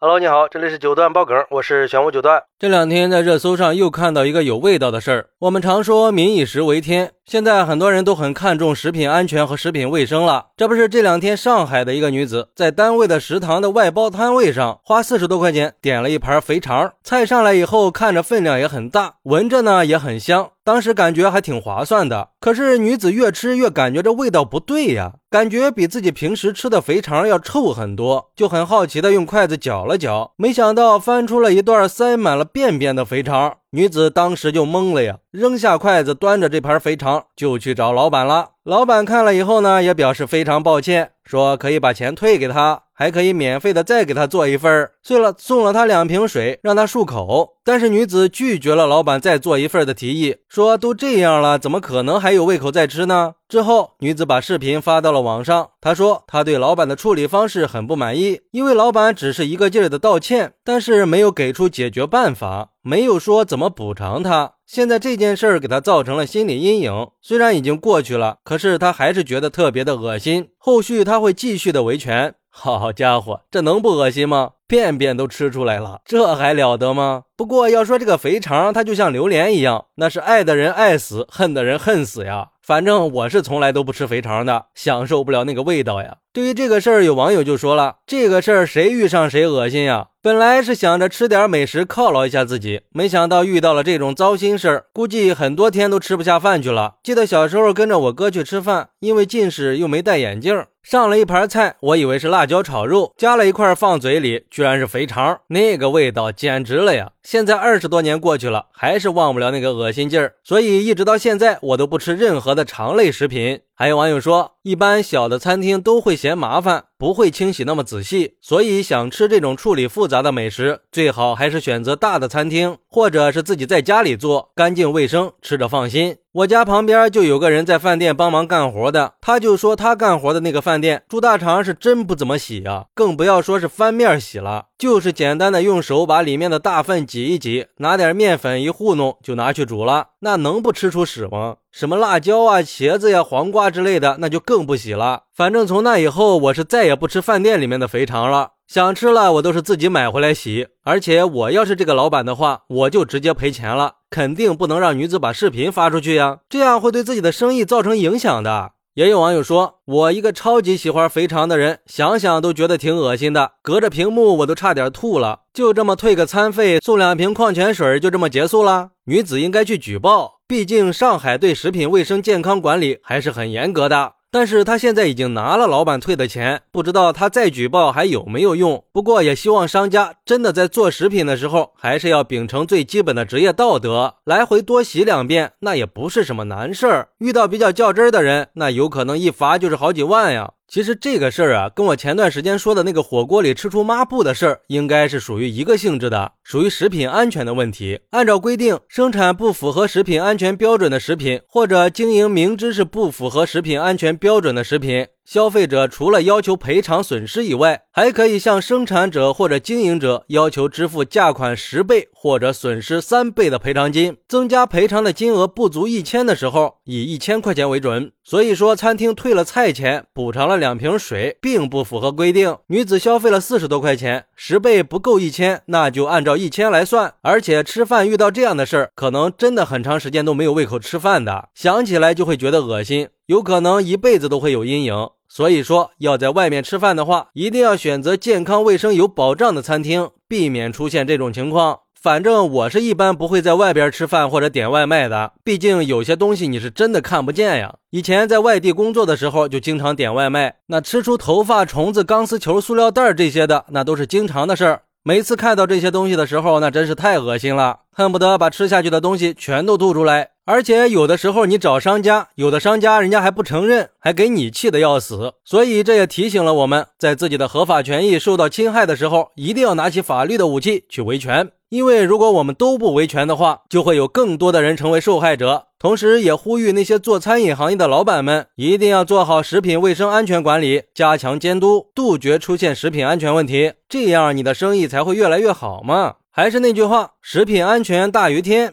Hello，你好，这里是九段爆梗，我是玄武九段。这两天在热搜上又看到一个有味道的事儿。我们常说民以食为天，现在很多人都很看重食品安全和食品卫生了。这不是这两天上海的一个女子在单位的食堂的外包摊位上花四十多块钱点了一盘肥肠，菜上来以后看着分量也很大，闻着呢也很香，当时感觉还挺划算的。可是女子越吃越感觉这味道不对呀，感觉比自己平时吃的肥肠要臭很多，就很好奇的用筷子搅。了搅，没想到翻出了一段塞满了便便的肥肠，女子当时就懵了呀，扔下筷子，端着这盘肥肠就去找老板了。老板看了以后呢，也表示非常抱歉，说可以把钱退给他，还可以免费的再给他做一份儿。碎了，送了他两瓶水，让他漱口。但是女子拒绝了老板再做一份儿的提议，说都这样了，怎么可能还有胃口再吃呢？之后，女子把视频发到了网上。她说，她对老板的处理方式很不满意，因为老板只是一个劲儿的道歉，但是没有给出解决办法，没有说怎么补偿他。现在这件事儿给他造成了心理阴影，虽然已经过去了，可是他还是觉得特别的恶心。后续他会继续的维权。好家伙，这能不恶心吗？便便都吃出来了，这还了得吗？不过要说这个肥肠，它就像榴莲一样，那是爱的人爱死，恨的人恨死呀。反正我是从来都不吃肥肠的，享受不了那个味道呀。对于这个事儿，有网友就说了：“这个事儿谁遇上谁恶心呀？本来是想着吃点美食犒劳一下自己，没想到遇到了这种糟心事儿，估计很多天都吃不下饭去了。”记得小时候跟着我哥去吃饭，因为近视又没戴眼镜，上了一盘菜，我以为是辣椒炒肉，夹了一块放嘴里，居然是肥肠，那个味道简直了呀！现在二十多年过去了，还是忘不了那个恶心劲儿，所以一直到现在，我都不吃任何的肠类食品。还有网友说，一般小的餐厅都会嫌麻烦，不会清洗那么仔细，所以想吃这种处理复杂的美食，最好还是选择大的餐厅，或者是自己在家里做，干净卫生，吃着放心。我家旁边就有个人在饭店帮忙干活的，他就说他干活的那个饭店猪大肠是真不怎么洗呀，更不要说是翻面洗了，就是简单的用手把里面的大粪挤一挤，拿点面粉一糊弄就拿去煮了，那能不吃出屎吗？什么辣椒啊、茄子呀、黄瓜之类的，那就更不洗了。反正从那以后，我是再也不吃饭店里面的肥肠了。想吃了，我都是自己买回来洗。而且我要是这个老板的话，我就直接赔钱了，肯定不能让女子把视频发出去呀，这样会对自己的生意造成影响的。也有网友说，我一个超级喜欢肥肠的人，想想都觉得挺恶心的，隔着屏幕我都差点吐了。就这么退个餐费，送两瓶矿泉水，就这么结束了？女子应该去举报，毕竟上海对食品卫生健康管理还是很严格的。但是他现在已经拿了老板退的钱，不知道他再举报还有没有用。不过也希望商家真的在做食品的时候，还是要秉承最基本的职业道德，来回多洗两遍，那也不是什么难事儿。遇到比较较真儿的人，那有可能一罚就是好几万呀。其实这个事儿啊，跟我前段时间说的那个火锅里吃出抹布的事儿，应该是属于一个性质的，属于食品安全的问题。按照规定，生产不符合食品安全标准的食品，或者经营明知是不符合食品安全标准的食品。消费者除了要求赔偿损失以外，还可以向生产者或者经营者要求支付价款十倍或者损失三倍的赔偿金。增加赔偿的金额不足一千的时候，以一千块钱为准。所以说，餐厅退了菜钱，补偿了两瓶水，并不符合规定。女子消费了四十多块钱，十倍不够一千，那就按照一千来算。而且吃饭遇到这样的事儿，可能真的很长时间都没有胃口吃饭的，想起来就会觉得恶心，有可能一辈子都会有阴影。所以说，要在外面吃饭的话，一定要选择健康卫生有保障的餐厅，避免出现这种情况。反正我是一般不会在外边吃饭或者点外卖的，毕竟有些东西你是真的看不见呀。以前在外地工作的时候，就经常点外卖，那吃出头发、虫子、钢丝球、塑料袋这些的，那都是经常的事儿。每次看到这些东西的时候，那真是太恶心了，恨不得把吃下去的东西全都吐出来。而且有的时候你找商家，有的商家人家还不承认，还给你气得要死。所以这也提醒了我们，在自己的合法权益受到侵害的时候，一定要拿起法律的武器去维权。因为如果我们都不维权的话，就会有更多的人成为受害者。同时，也呼吁那些做餐饮行业的老板们，一定要做好食品卫生安全管理，加强监督，杜绝出现食品安全问题，这样你的生意才会越来越好嘛。还是那句话，食品安全大于天。